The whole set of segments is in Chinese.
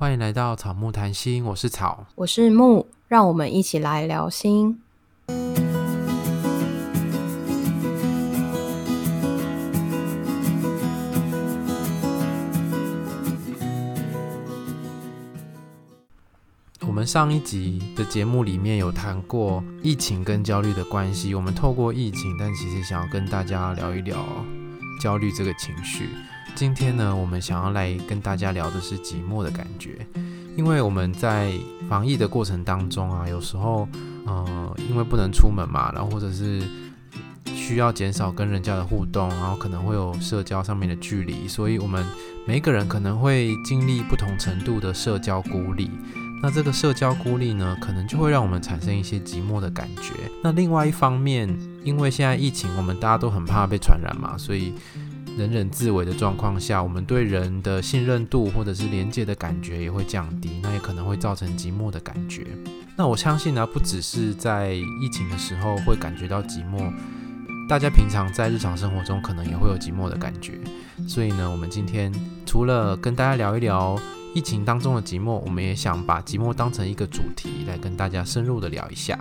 欢迎来到草木谈心，我是草，我是木，让我们一起来聊心。我们上一集的节目里面有谈过疫情跟焦虑的关系，我们透过疫情，但其实想要跟大家聊一聊焦虑这个情绪。今天呢，我们想要来跟大家聊的是寂寞的感觉，因为我们在防疫的过程当中啊，有时候，呃，因为不能出门嘛，然后或者是需要减少跟人家的互动，然后可能会有社交上面的距离，所以我们每个人可能会经历不同程度的社交孤立。那这个社交孤立呢，可能就会让我们产生一些寂寞的感觉。那另外一方面，因为现在疫情，我们大家都很怕被传染嘛，所以。人人自危的状况下，我们对人的信任度或者是连接的感觉也会降低，那也可能会造成寂寞的感觉。那我相信呢，不只是在疫情的时候会感觉到寂寞，大家平常在日常生活中可能也会有寂寞的感觉。所以呢，我们今天除了跟大家聊一聊疫情当中的寂寞，我们也想把寂寞当成一个主题来跟大家深入的聊一下。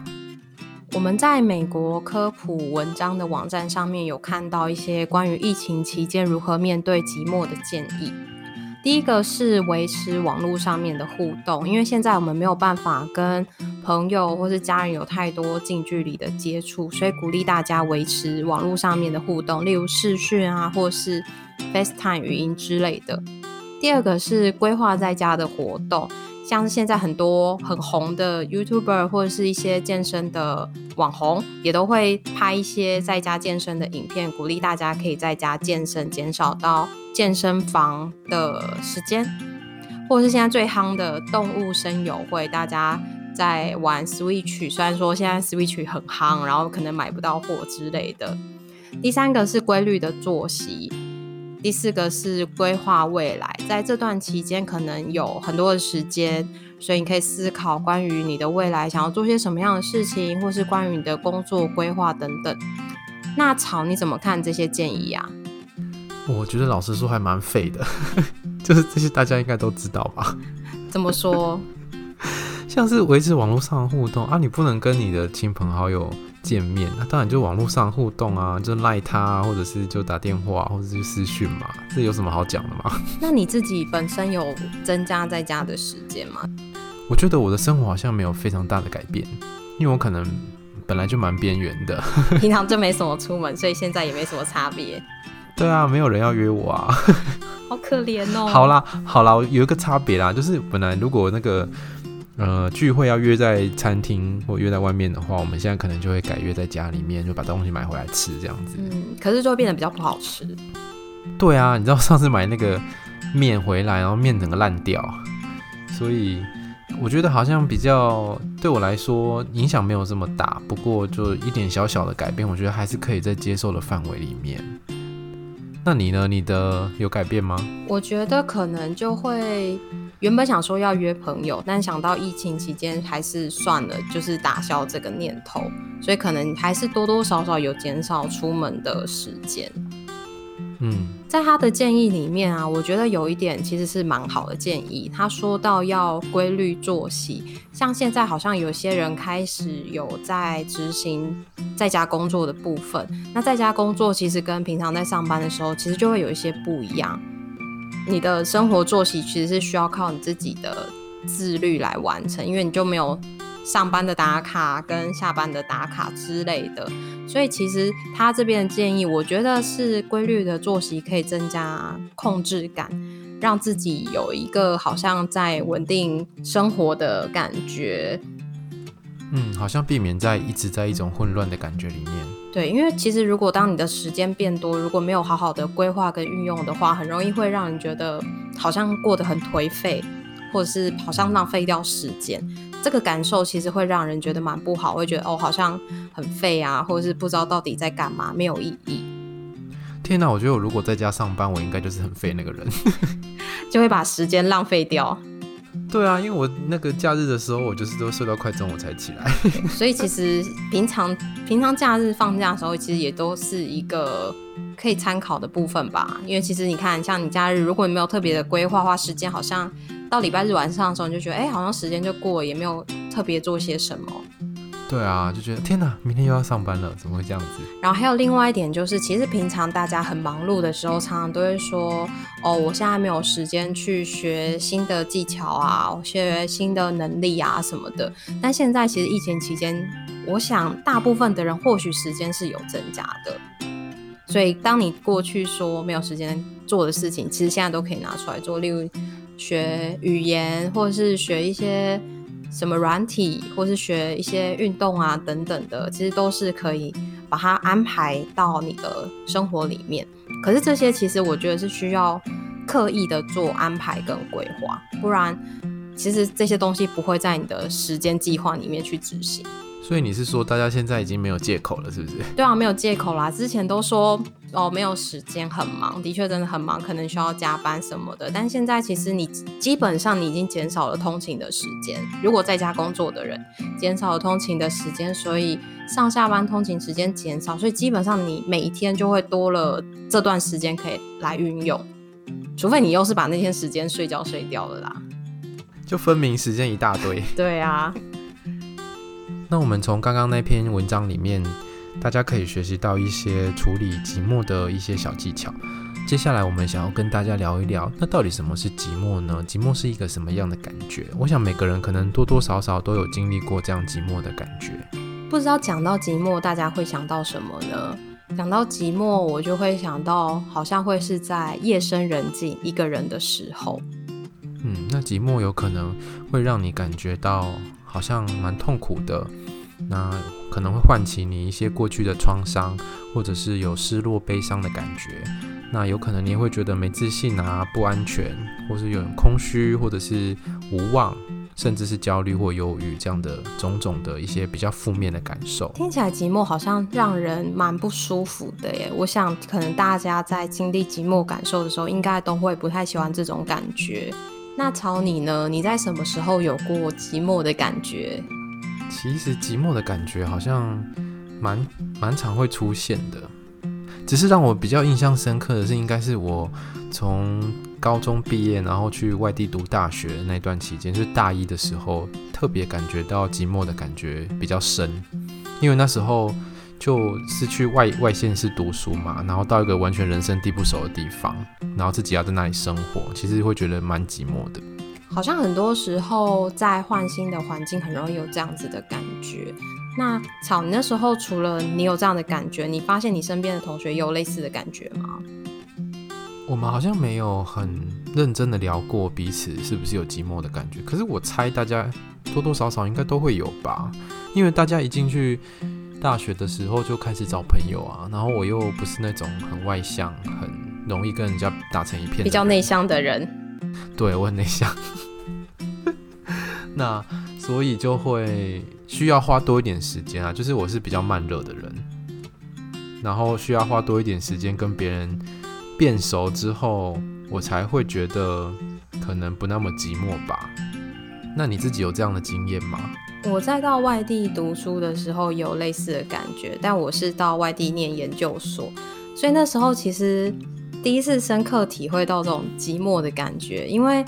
我们在美国科普文章的网站上面有看到一些关于疫情期间如何面对寂寞的建议。第一个是维持网络上面的互动，因为现在我们没有办法跟朋友或是家人有太多近距离的接触，所以鼓励大家维持网络上面的互动，例如视讯啊，或是 FaceTime 语音之类的。第二个是规划在家的活动。像是现在很多很红的 YouTuber 或者是一些健身的网红，也都会拍一些在家健身的影片，鼓励大家可以在家健身，减少到健身房的时间。或者是现在最夯的动物声友会，大家在玩 Switch，虽然说现在 Switch 很夯，然后可能买不到货之类的。第三个是规律的作息。第四个是规划未来，在这段期间可能有很多的时间，所以你可以思考关于你的未来想要做些什么样的事情，或是关于你的工作规划等等。那草你怎么看这些建议啊？我觉得老实说还蛮废的，就是这些大家应该都知道吧？怎么说？像是维持网络上的互动啊，你不能跟你的亲朋好友见面，那当然就网络上互动啊，就赖他啊，或者是就打电话，或者是私讯嘛，这有什么好讲的吗？那你自己本身有增加在家的时间吗？我觉得我的生活好像没有非常大的改变，因为我可能本来就蛮边缘的，平常就没什么出门，所以现在也没什么差别。对啊，没有人要约我啊，好可怜哦。好啦，好啦，有一个差别啦，就是本来如果那个。呃，聚会要约在餐厅或约在外面的话，我们现在可能就会改约在家里面，就把东西买回来吃这样子。嗯，可是就会变得比较不好吃。对啊，你知道上次买那个面回来，然后面整个烂掉，所以我觉得好像比较对我来说影响没有这么大。不过就一点小小的改变，我觉得还是可以在接受的范围里面。那你呢？你的有改变吗？我觉得可能就会。原本想说要约朋友，但想到疫情期间还是算了，就是打消这个念头，所以可能还是多多少少有减少出门的时间。嗯，在他的建议里面啊，我觉得有一点其实是蛮好的建议。他说到要规律作息，像现在好像有些人开始有在执行在家工作的部分，那在家工作其实跟平常在上班的时候其实就会有一些不一样。你的生活作息其实是需要靠你自己的自律来完成，因为你就没有上班的打卡跟下班的打卡之类的，所以其实他这边的建议，我觉得是规律的作息可以增加控制感，让自己有一个好像在稳定生活的感觉。嗯，好像避免在一直在一种混乱的感觉里面。对，因为其实如果当你的时间变多，如果没有好好的规划跟运用的话，很容易会让人觉得好像过得很颓废，或者是好像浪费掉时间。这个感受其实会让人觉得蛮不好，会觉得哦，好像很废啊，或者是不知道到底在干嘛，没有意义。天哪，我觉得我如果在家上班，我应该就是很废那个人，就会把时间浪费掉。对啊，因为我那个假日的时候，我就是都睡到快中午才起来。所以其实平常平常假日放假的时候，其实也都是一个可以参考的部分吧。因为其实你看，像你假日，如果你没有特别的规划，花时间好像到礼拜日晚上的时候，你就觉得，哎、好像时间就过了，也没有特别做些什么。对啊，就觉得天哪，明天又要上班了，怎么会这样子？然后还有另外一点就是，其实平常大家很忙碌的时候，常常都会说，哦，我现在没有时间去学新的技巧啊，学新的能力啊什么的。但现在其实疫情期间，我想大部分的人或许时间是有增加的。所以当你过去说没有时间做的事情，其实现在都可以拿出来做，例如学语言，或者是学一些。什么软体，或是学一些运动啊等等的，其实都是可以把它安排到你的生活里面。可是这些其实我觉得是需要刻意的做安排跟规划，不然其实这些东西不会在你的时间计划里面去执行。所以你是说，大家现在已经没有借口了，是不是？对啊，没有借口啦。之前都说哦，没有时间，很忙，的确真的很忙，可能需要加班什么的。但现在其实你基本上你已经减少了通勤的时间。如果在家工作的人，减少了通勤的时间，所以上下班通勤时间减少，所以基本上你每一天就会多了这段时间可以来运用。除非你又是把那天时间睡觉睡掉了啦，就分明时间一大堆。对啊。那我们从刚刚那篇文章里面，大家可以学习到一些处理寂寞的一些小技巧。接下来我们想要跟大家聊一聊，那到底什么是寂寞呢？寂寞是一个什么样的感觉？我想每个人可能多多少少都有经历过这样寂寞的感觉。不知道讲到寂寞，大家会想到什么呢？讲到寂寞，我就会想到好像会是在夜深人静一个人的时候。嗯，那寂寞有可能会让你感觉到。好像蛮痛苦的，那可能会唤起你一些过去的创伤，或者是有失落、悲伤的感觉。那有可能你也会觉得没自信啊、不安全，或是有空虚，或者是无望，甚至是焦虑或忧郁这样的种种的一些比较负面的感受。听起来寂寞好像让人蛮不舒服的耶。我想可能大家在经历寂寞感受的时候，应该都会不太喜欢这种感觉。那曹你呢？你在什么时候有过寂寞的感觉？其实寂寞的感觉好像蛮蛮常会出现的，只是让我比较印象深刻的是，应该是我从高中毕业，然后去外地读大学那段期间，就是大一的时候，特别感觉到寂寞的感觉比较深，因为那时候。就是去外外县市读书嘛，然后到一个完全人生地不熟的地方，然后自己要在那里生活，其实会觉得蛮寂寞的。好像很多时候在换新的环境，很容易有这样子的感觉。那草，你那时候除了你有这样的感觉，你发现你身边的同学有类似的感觉吗？我们好像没有很认真的聊过彼此是不是有寂寞的感觉，可是我猜大家多多少少应该都会有吧，因为大家一进去。大学的时候就开始找朋友啊，然后我又不是那种很外向、很容易跟人家打成一片，比较内向的人。对，我很内向，那所以就会需要花多一点时间啊。就是我是比较慢热的人，然后需要花多一点时间跟别人变熟之后，我才会觉得可能不那么寂寞吧。那你自己有这样的经验吗？我在到外地读书的时候有类似的感觉，但我是到外地念研究所，所以那时候其实第一次深刻体会到这种寂寞的感觉。因为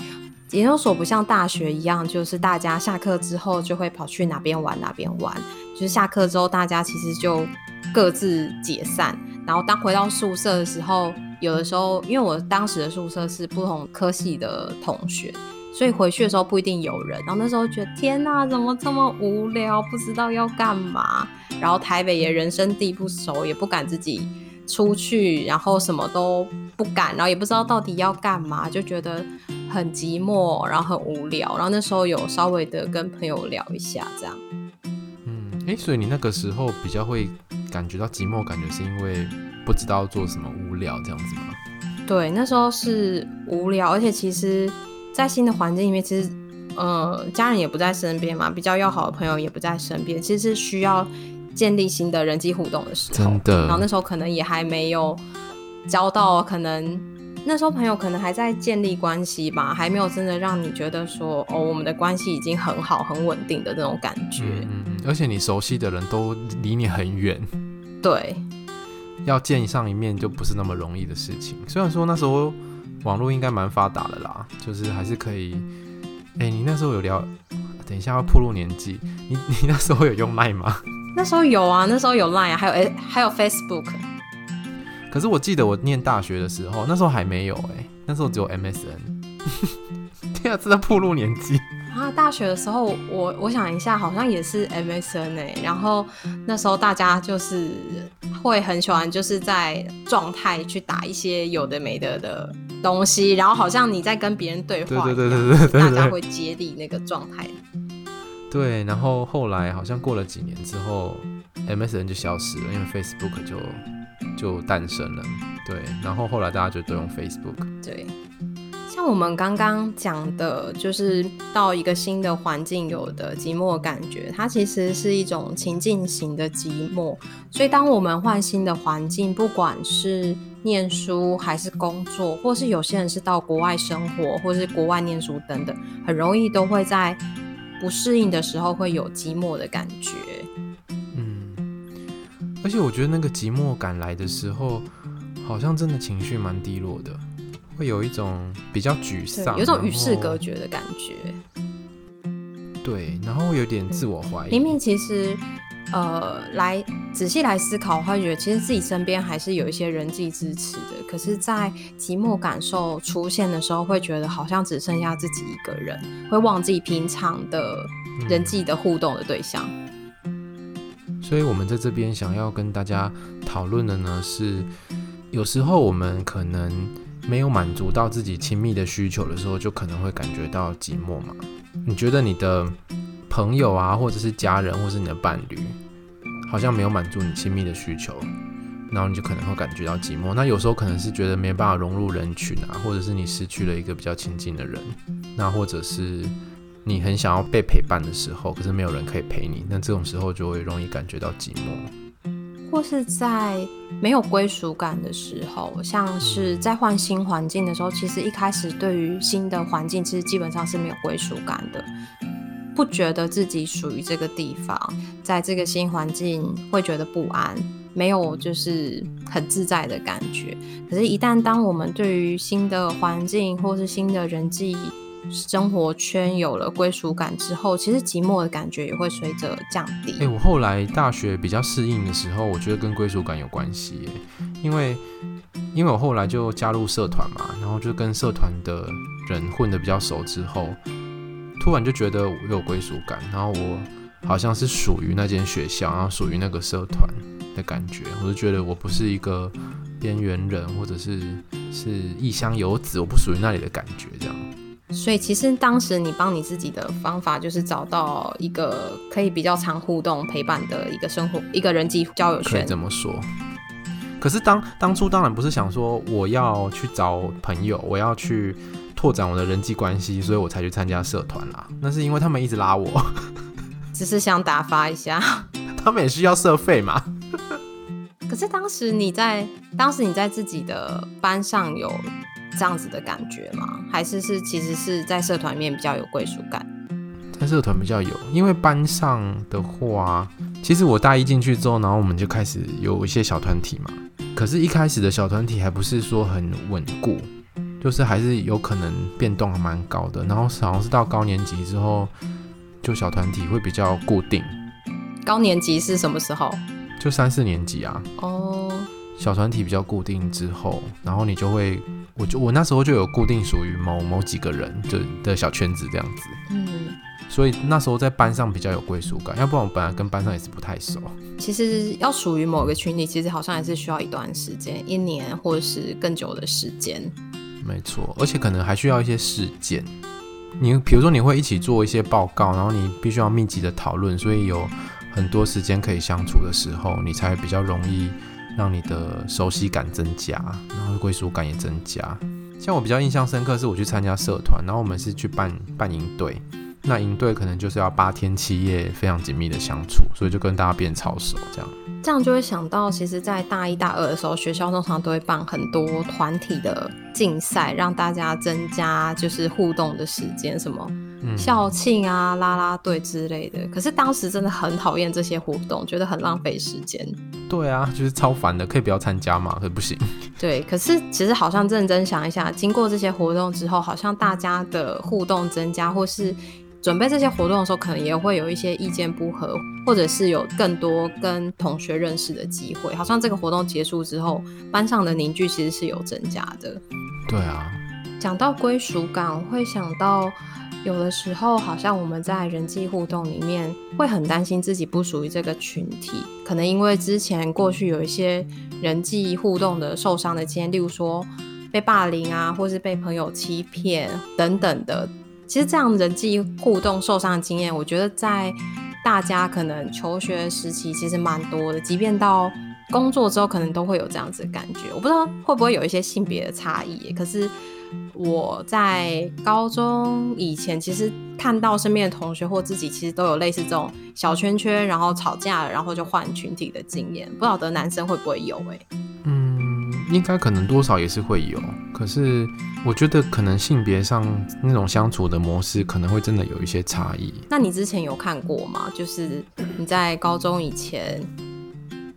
研究所不像大学一样，就是大家下课之后就会跑去哪边玩哪边玩，就是下课之后大家其实就各自解散，然后当回到宿舍的时候，有的时候因为我当时的宿舍是不同科系的同学。所以回去的时候不一定有人，然后那时候觉得天哪，怎么这么无聊，不知道要干嘛。然后台北也人生地不熟，也不敢自己出去，然后什么都不敢，然后也不知道到底要干嘛，就觉得很寂寞，然后很无聊。然后那时候有稍微的跟朋友聊一下，这样。嗯，诶，所以你那个时候比较会感觉到寂寞，感觉是因为不知道做什么，无聊这样子吗？对，那时候是无聊，而且其实。在新的环境里面，其实，呃，家人也不在身边嘛，比较要好的朋友也不在身边，其实是需要建立新的人际互动的时候。真的。然后那时候可能也还没有交到，可能那时候朋友可能还在建立关系吧，还没有真的让你觉得说，哦，我们的关系已经很好、很稳定的那种感觉。嗯嗯。而且你熟悉的人都离你很远。对。要见上一面就不是那么容易的事情。虽然说那时候。网络应该蛮发达的啦，就是还是可以哎、欸，你那时候有聊？等一下要暴露年纪，你 你那时候有用 Line 吗？那时候有啊，那时候有 Line，还有哎，还有 Facebook。可是我记得我念大学的时候，那时候还没有哎、欸，那时候只有 MSN。天啊，真的暴露年纪啊！大学的时候，我我想一下，好像也是 MSN 哎、欸，然后那时候大家就是会很喜欢，就是在状态去打一些有的没的的东西，然后好像你在跟别人对话，对对对对对对，大家会接力那个状态。对，然后后来好像过了几年之后，MSN 就消失了，因为 Facebook 就就诞生了。对，然后后来大家就都用 Facebook。对。像我们刚刚讲的，就是到一个新的环境有的寂寞感觉，它其实是一种情境型的寂寞。所以，当我们换新的环境，不管是念书还是工作，或是有些人是到国外生活，或是国外念书等等，很容易都会在不适应的时候会有寂寞的感觉。嗯，而且我觉得那个寂寞感来的时候，好像真的情绪蛮低落的。会有一种比较沮丧，有一种与世隔绝的感觉。对，然后有点自我怀疑。明明其实，呃，来仔细来思考，会觉得其实自己身边还是有一些人际支持的。可是，在寂寞感受出现的时候，会觉得好像只剩下自己一个人，会忘记平常的人际的互动的对象。嗯。所以我们在这边想要跟大家讨论的呢，是有时候我们可能。没有满足到自己亲密的需求的时候，就可能会感觉到寂寞嘛。你觉得你的朋友啊，或者是家人，或是你的伴侣，好像没有满足你亲密的需求，然后你就可能会感觉到寂寞。那有时候可能是觉得没办法融入人群啊，或者是你失去了一个比较亲近的人，那或者是你很想要被陪伴的时候，可是没有人可以陪你，那这种时候就会容易感觉到寂寞。或是在没有归属感的时候，像是在换新环境的时候，其实一开始对于新的环境，其实基本上是没有归属感的，不觉得自己属于这个地方，在这个新环境会觉得不安，没有就是很自在的感觉。可是，一旦当我们对于新的环境或是新的人际，生活圈有了归属感之后，其实寂寞的感觉也会随着降低。哎，我后来大学比较适应的时候，我觉得跟归属感有关系，因为因为我后来就加入社团嘛，然后就跟社团的人混得比较熟之后，突然就觉得我有归属感，然后我好像是属于那间学校，然后属于那个社团的感觉，我就觉得我不是一个边缘人，或者是是异乡游子，我不属于那里的感觉，这样。所以其实当时你帮你自己的方法就是找到一个可以比较常互动陪伴的一个生活一个人际交友圈，可以这么说。可是当当初当然不是想说我要去找朋友，我要去拓展我的人际关系，所以我才去参加社团啦。那是因为他们一直拉我，只是想打发一下。他们也需要社费嘛。可是当时你在当时你在自己的班上有。这样子的感觉吗？还是是其实是在社团里面比较有归属感？在社团比较有，因为班上的话，其实我大一进去之后，然后我们就开始有一些小团体嘛。可是，一开始的小团体还不是说很稳固，就是还是有可能变动还蛮高的。然后好像是到高年级之后，就小团体会比较固定。高年级是什么时候？就三四年级啊。哦。小团体比较固定之后，然后你就会。我就我那时候就有固定属于某某几个人就的小圈子这样子，嗯，所以那时候在班上比较有归属感，要不然我本来跟班上也是不太熟。其实要属于某个群体，其实好像还是需要一段时间，一年或者是更久的时间。没错，而且可能还需要一些事件。你比如说你会一起做一些报告，然后你必须要密集的讨论，所以有很多时间可以相处的时候，你才比较容易。让你的熟悉感增加，然后归属感也增加。像我比较印象深刻，是我去参加社团，然后我们是去办办营队。那营队可能就是要八天七夜，非常紧密的相处，所以就跟大家变超熟。这样，这样就会想到，其实，在大一大二的时候，学校通常都会办很多团体的竞赛，让大家增加就是互动的时间，什么校庆啊、啦啦队之类的。可是当时真的很讨厌这些活动，觉得很浪费时间。对啊，就是超烦的，可以不要参加吗？可是不行。对，可是其实好像认真想一下，经过这些活动之后，好像大家的互动增加，或是准备这些活动的时候，可能也会有一些意见不合，或者是有更多跟同学认识的机会。好像这个活动结束之后，班上的凝聚其实是有增加的。对啊，讲到归属感，我会想到。有的时候，好像我们在人际互动里面会很担心自己不属于这个群体，可能因为之前过去有一些人际互动的受伤的经验，例如说被霸凌啊，或是被朋友欺骗等等的。其实这样人际互动受伤的经验，我觉得在大家可能求学时期其实蛮多的，即便到工作之后，可能都会有这样子的感觉。我不知道会不会有一些性别的差异，可是。我在高中以前，其实看到身边的同学或自己，其实都有类似这种小圈圈，然后吵架了，然后就换群体的经验。不晓得男生会不会有？欸？哎，嗯，应该可能多少也是会有。可是我觉得可能性别上那种相处的模式，可能会真的有一些差异。那你之前有看过吗？就是你在高中以前。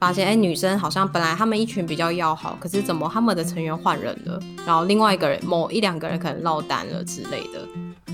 发现哎、欸，女生好像本来他们一群比较要好，可是怎么他们的成员换人了？然后另外一个人某一两个人可能落单了之类的。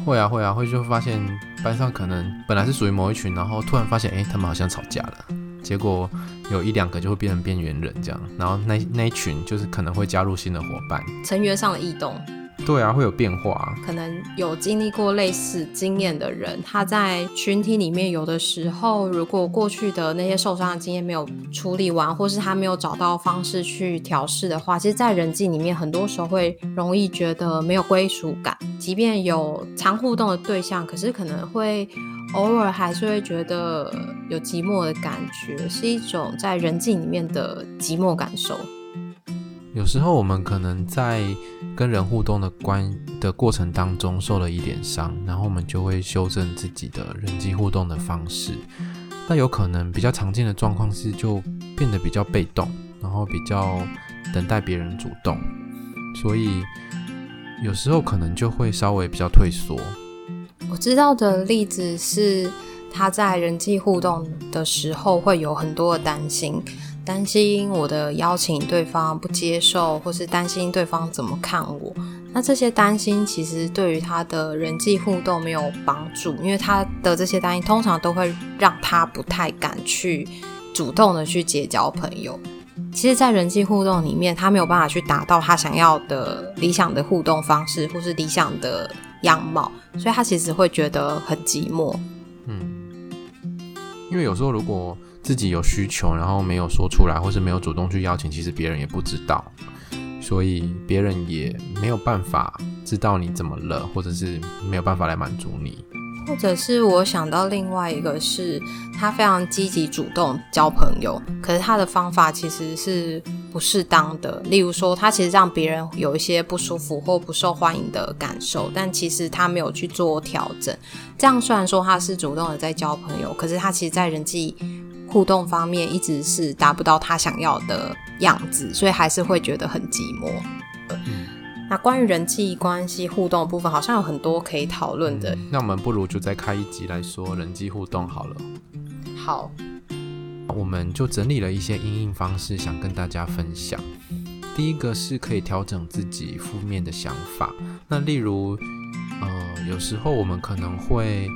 会啊会啊，会就发现班上可能本来是属于某一群，然后突然发现哎、欸，他们好像吵架了，结果有一两个就会变成边缘人这样，然后那那一群就是可能会加入新的伙伴，成员上的异动。对啊，会有变化。可能有经历过类似经验的人，他在群体里面，有的时候如果过去的那些受伤的经验没有处理完，或是他没有找到方式去调试的话，其实，在人际里面，很多时候会容易觉得没有归属感。即便有常互动的对象，可是可能会偶尔还是会觉得有寂寞的感觉，是一种在人际里面的寂寞感受。有时候我们可能在跟人互动的关的过程当中受了一点伤，然后我们就会修正自己的人际互动的方式。那有可能比较常见的状况是，就变得比较被动，然后比较等待别人主动，所以有时候可能就会稍微比较退缩。我知道的例子是，他在人际互动的时候会有很多的担心。担心我的邀请对方不接受，或是担心对方怎么看我。那这些担心其实对于他的人际互动没有帮助，因为他的这些担心通常都会让他不太敢去主动的去结交朋友。其实，在人际互动里面，他没有办法去达到他想要的理想的互动方式，或是理想的样貌，所以他其实会觉得很寂寞。嗯，因为有时候如果自己有需求，然后没有说出来，或是没有主动去邀请，其实别人也不知道，所以别人也没有办法知道你怎么了，或者是没有办法来满足你。或者是我想到另外一个是，他非常积极主动交朋友，可是他的方法其实是不适当的。例如说，他其实让别人有一些不舒服或不受欢迎的感受，但其实他没有去做调整。这样虽然说他是主动的在交朋友，可是他其实在人际互动方面一直是达不到他想要的样子，所以还是会觉得很寂寞。嗯，那关于人际关系互动的部分，好像有很多可以讨论的。嗯，那我们不如就再开一集来说人际互动好了。好，我们就整理了一些应应方式，想跟大家分享。第一个是可以调整自己负面的想法。那例如，呃，有时候我们可能会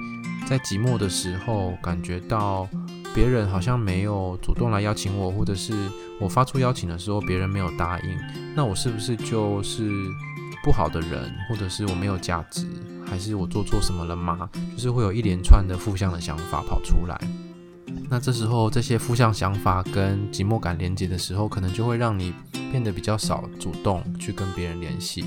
在寂寞的时候感觉到。别人好像没有主动来邀请我，或者是我发出邀请的时候，别人没有答应，那我是不是就是不好的人，或者是我没有价值，还是我做错什么了吗？就是会有一连串的负向的想法跑出来。那这时候这些负向想法跟寂寞感连接的时候，可能就会让你变得比较少主动去跟别人联系。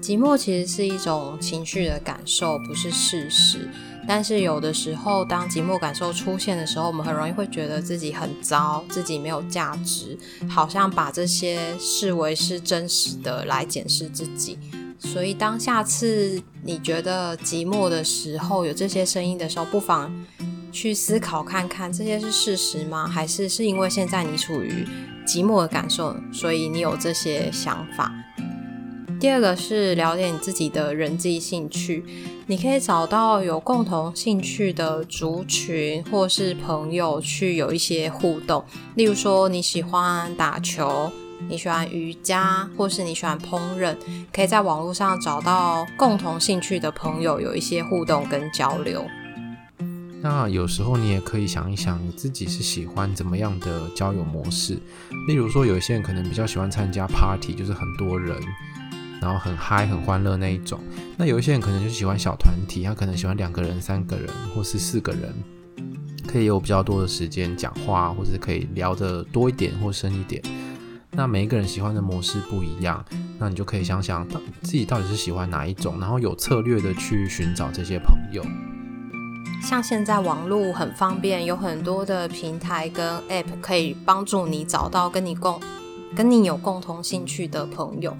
寂寞其实是一种情绪的感受，不是事实。但是有的时候，当寂寞感受出现的时候，我们很容易会觉得自己很糟，自己没有价值，好像把这些视为是真实的来检视自己。所以，当下次你觉得寂寞的时候，有这些声音的时候，不妨去思考看看，这些是事实吗？还是是因为现在你处于寂寞的感受，所以你有这些想法？第二个是了解你自己的人际兴趣，你可以找到有共同兴趣的族群或是朋友去有一些互动。例如说你喜欢打球，你喜欢瑜伽，或是你喜欢烹饪，可以在网络上找到共同兴趣的朋友，有一些互动跟交流。那有时候你也可以想一想，你自己是喜欢怎么样的交友模式？例如说，有一些人可能比较喜欢参加 party，就是很多人。然后很嗨、很欢乐那一种。那有一些人可能就喜欢小团体，他可能喜欢两个人、三个人，或是四个人，可以有比较多的时间讲话，或者可以聊得多一点或深一点。那每一个人喜欢的模式不一样，那你就可以想想自己到底是喜欢哪一种，然后有策略的去寻找这些朋友。像现在网络很方便，有很多的平台跟 App 可以帮助你找到跟你共、跟你有共同兴趣的朋友。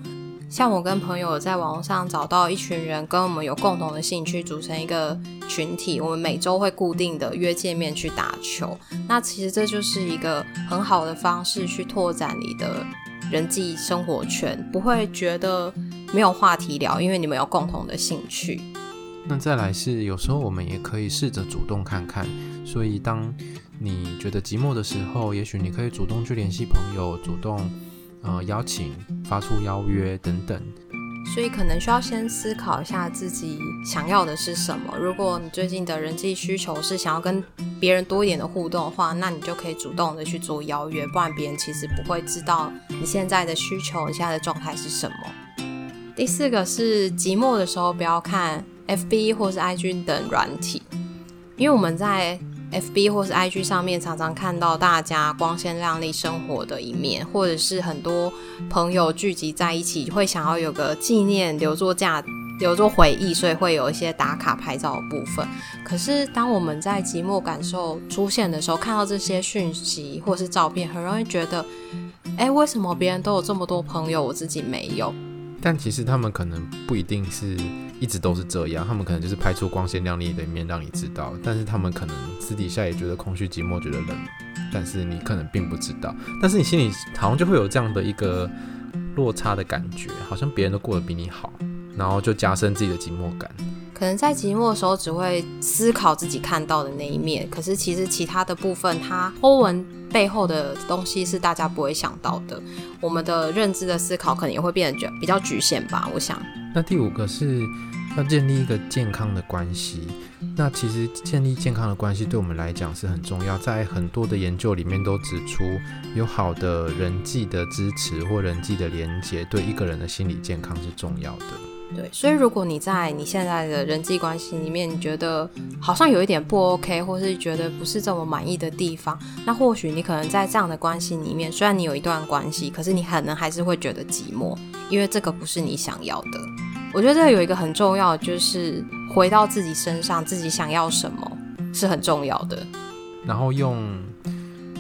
像我跟朋友在网络上找到一群人，跟我们有共同的兴趣，组成一个群体。我们每周会固定的约见面去打球。那其实这就是一个很好的方式去拓展你的人际生活圈，不会觉得没有话题聊，因为你们有共同的兴趣。那再来是有时候我们也可以试着主动看看。所以当你觉得寂寞的时候，也许你可以主动去联系朋友，主动。呃，邀请、发出邀约等等，所以可能需要先思考一下自己想要的是什么。如果你最近的人际需求是想要跟别人多一点的互动的话，那你就可以主动的去做邀约，不然别人其实不会知道你现在的需求、你现在的状态是什么。第四个是寂寞的时候不要看 FB 或是 IG 等软体，因为我们在。FB 或是 IG 上面常常看到大家光鲜亮丽生活的一面，或者是很多朋友聚集在一起，会想要有个纪念留作价留作回忆，所以会有一些打卡拍照的部分。可是当我们在寂寞感受出现的时候，看到这些讯息或是照片，很容易觉得，哎，为什么别人都有这么多朋友，我自己没有？但其实他们可能不一定是一直都是这样，他们可能就是拍出光鲜亮丽的一面让你知道，但是他们可能私底下也觉得空虚寂寞，觉得冷，但是你可能并不知道，但是你心里好像就会有这样的一个落差的感觉，好像别人都过得比你好，然后就加深自己的寂寞感。可能在寂寞的时候只会思考自己看到的那一面，可是其实其他的部分，它 po 文背后的东西是大家不会想到的。我们的认知的思考可能也会变得比较局限吧。我想，那第五个是要建立一个健康的关系。那其实建立健康的关系对我们来讲是很重要，在很多的研究里面都指出，有好的人际的支持或人际的连接，对一个人的心理健康是重要的。对，所以如果你在你现在的人际关系里面，你觉得好像有一点不 OK，或是觉得不是这么满意的地方，那或许你可能在这样的关系里面，虽然你有一段关系，可是你可能还是会觉得寂寞，因为这个不是你想要的。我觉得这有一个很重要，就是回到自己身上，自己想要什么是很重要的。然后用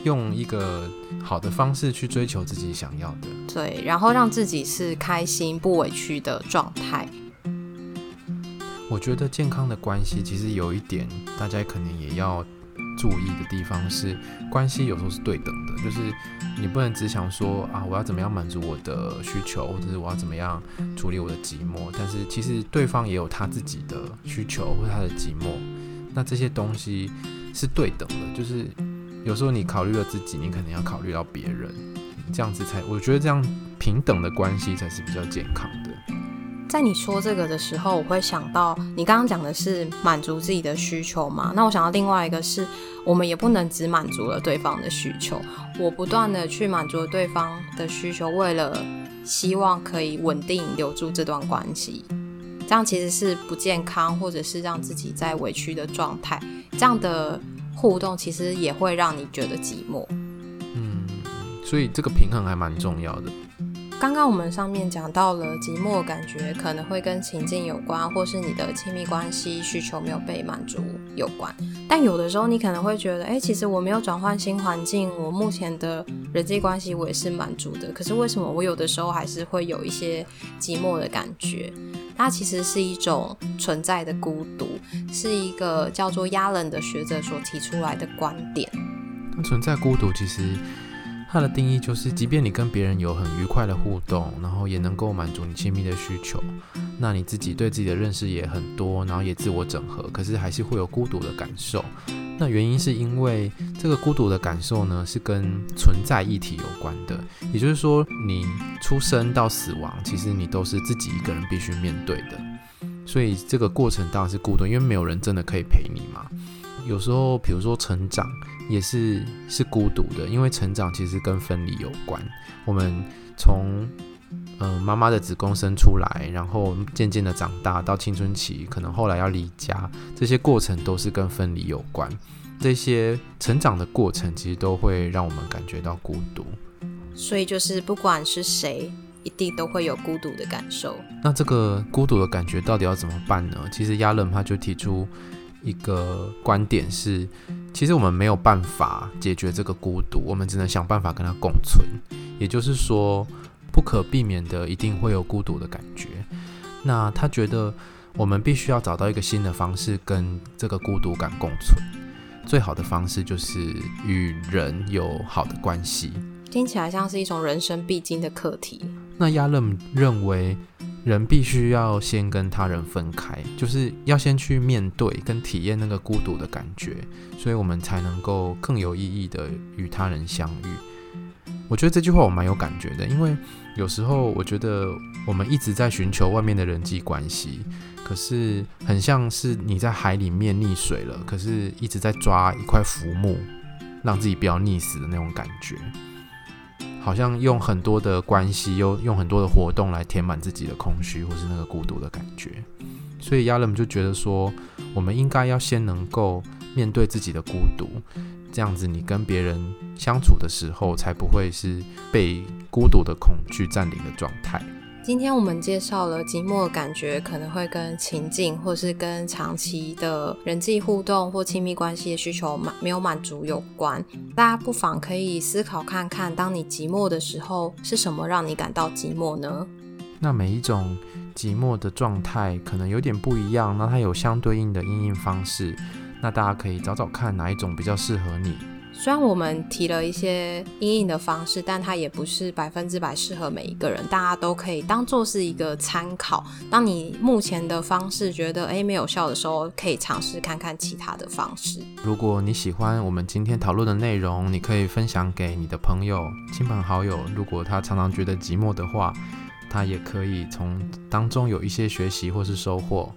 用一个。好的方式去追求自己想要的，对，然后让自己是开心不委屈的状态。我觉得健康的关系其实有一点，大家可能也要注意的地方是，关系有时候是对等的，就是你不能只想说啊，我要怎么样满足我的需求，或者是我要怎么样处理我的寂寞，但是其实对方也有他自己的需求或者他的寂寞，那这些东西是对等的，就是。有时候你考虑了自己，你可能要考虑到别人，这样子才，我觉得这样平等的关系才是比较健康的。在你说这个的时候，我会想到你刚刚讲的是满足自己的需求嘛？那我想到另外一个是，我们也不能只满足了对方的需求，我不断的去满足对方的需求，为了希望可以稳定留住这段关系，这样其实是不健康，或者是让自己在委屈的状态，这样的。互动其实也会让你觉得寂寞，所以这个平衡还蛮重要的。刚刚我们上面讲到了寂寞感觉可能会跟情境有关，或是你的亲密关系需求没有被满足有关。但有的时候你可能会觉得，哎，其实我没有转换新环境，我目前的人际关系我也是满足的。可是为什么我有的时候还是会有一些寂寞的感觉？它其实是一种存在的孤独，是一个叫做亚伦的学者所提出来的观点。那存在孤独其实它的定义就是，即便你跟别人有很愉快的互动，然后也能够满足你亲密的需求，那你自己对自己的认识也很多，然后也自我整合，可是还是会有孤独的感受。那原因是因为这个孤独的感受呢，是跟存在一体有关的。也就是说，你出生到死亡，其实你都是自己一个人必须面对的。所以这个过程当然是孤独，因为没有人真的可以陪你嘛。有时候，比如说成长。也是是孤独的，因为成长其实跟分离有关。我们从嗯妈妈的子宫生出来，然后渐渐的长大到青春期，可能后来要离家，这些过程都是跟分离有关。这些成长的过程其实都会让我们感觉到孤独。所以就是不管是谁，一定都会有孤独的感受。那这个孤独的感觉到底要怎么办呢？其实亚伦他就提出一个观点是。其实我们没有办法解决这个孤独，我们只能想办法跟它共存。也就是说，不可避免的一定会有孤独的感觉。那他觉得我们必须要找到一个新的方式跟这个孤独感共存。最好的方式就是与人有好的关系。听起来像是一种人生必经的课题。那亚伦认为。人必须要先跟他人分开，就是要先去面对跟体验那个孤独的感觉，所以我们才能够更有意义的与他人相遇。我觉得这句话我蛮有感觉的，因为有时候我觉得我们一直在寻求外面的人际关系，可是很像是你在海里面溺水了，可是一直在抓一块浮木，让自己不要溺死的那种感觉。好像用很多的关系，又用很多的活动来填满自己的空虚，或是那个孤独的感觉。所以亚伦就觉得说，我们应该要先能够面对自己的孤独，这样子你跟别人相处的时候，才不会是被孤独的恐惧占领的状态。今天我们介绍了寂寞的感觉，可能会跟情境，或是跟长期的人际互动或亲密关系的需求满没有满足有关。大家不妨可以思考看看，当你寂寞的时候，是什么让你感到寂寞呢？那每一种寂寞的状态可能有点不一样，那它有相对应的应应方式。那大家可以找找看哪一种比较适合你。虽然我们提了一些阴影的方式，但它也不是百分之百适合每一个人。大家都可以当做是一个参考。当你目前的方式觉得诶没有效的时候，可以尝试看看其他的方式。如果你喜欢我们今天讨论的内容，你可以分享给你的朋友、亲朋好友。如果他常常觉得寂寞的话，他也可以从当中有一些学习或是收获。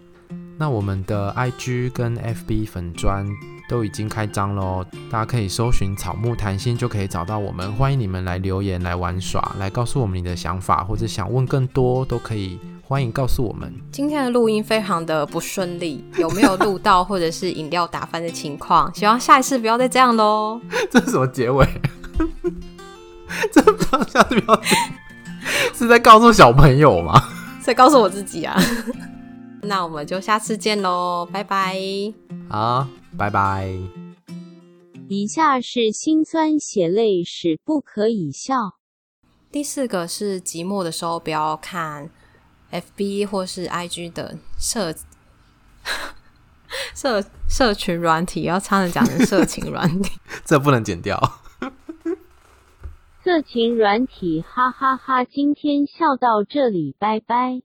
那我们的 IG 跟 FB 粉砖。都已经开张喽，大家可以搜寻草木谈心就可以找到我们。欢迎你们来留言、来玩耍、来告诉我们你的想法，或者想问更多都可以。欢迎告诉我们。今天的录音非常的不顺利，有没有录到或者是饮料打翻的情况？希望下一次不要再这样喽。这是什么结尾？这不要下次不要，是在告诉小朋友吗？在告诉我自己啊。那我们就下次见喽，拜拜。好，拜拜。以下是心酸血泪史，不可以笑。第四个是寂寞的时候不要看 FB 或是 IG 的社 社社群软体，要差点讲成色情软体，这不能剪掉。色情软体，哈哈哈哈！今天笑到这里，拜拜。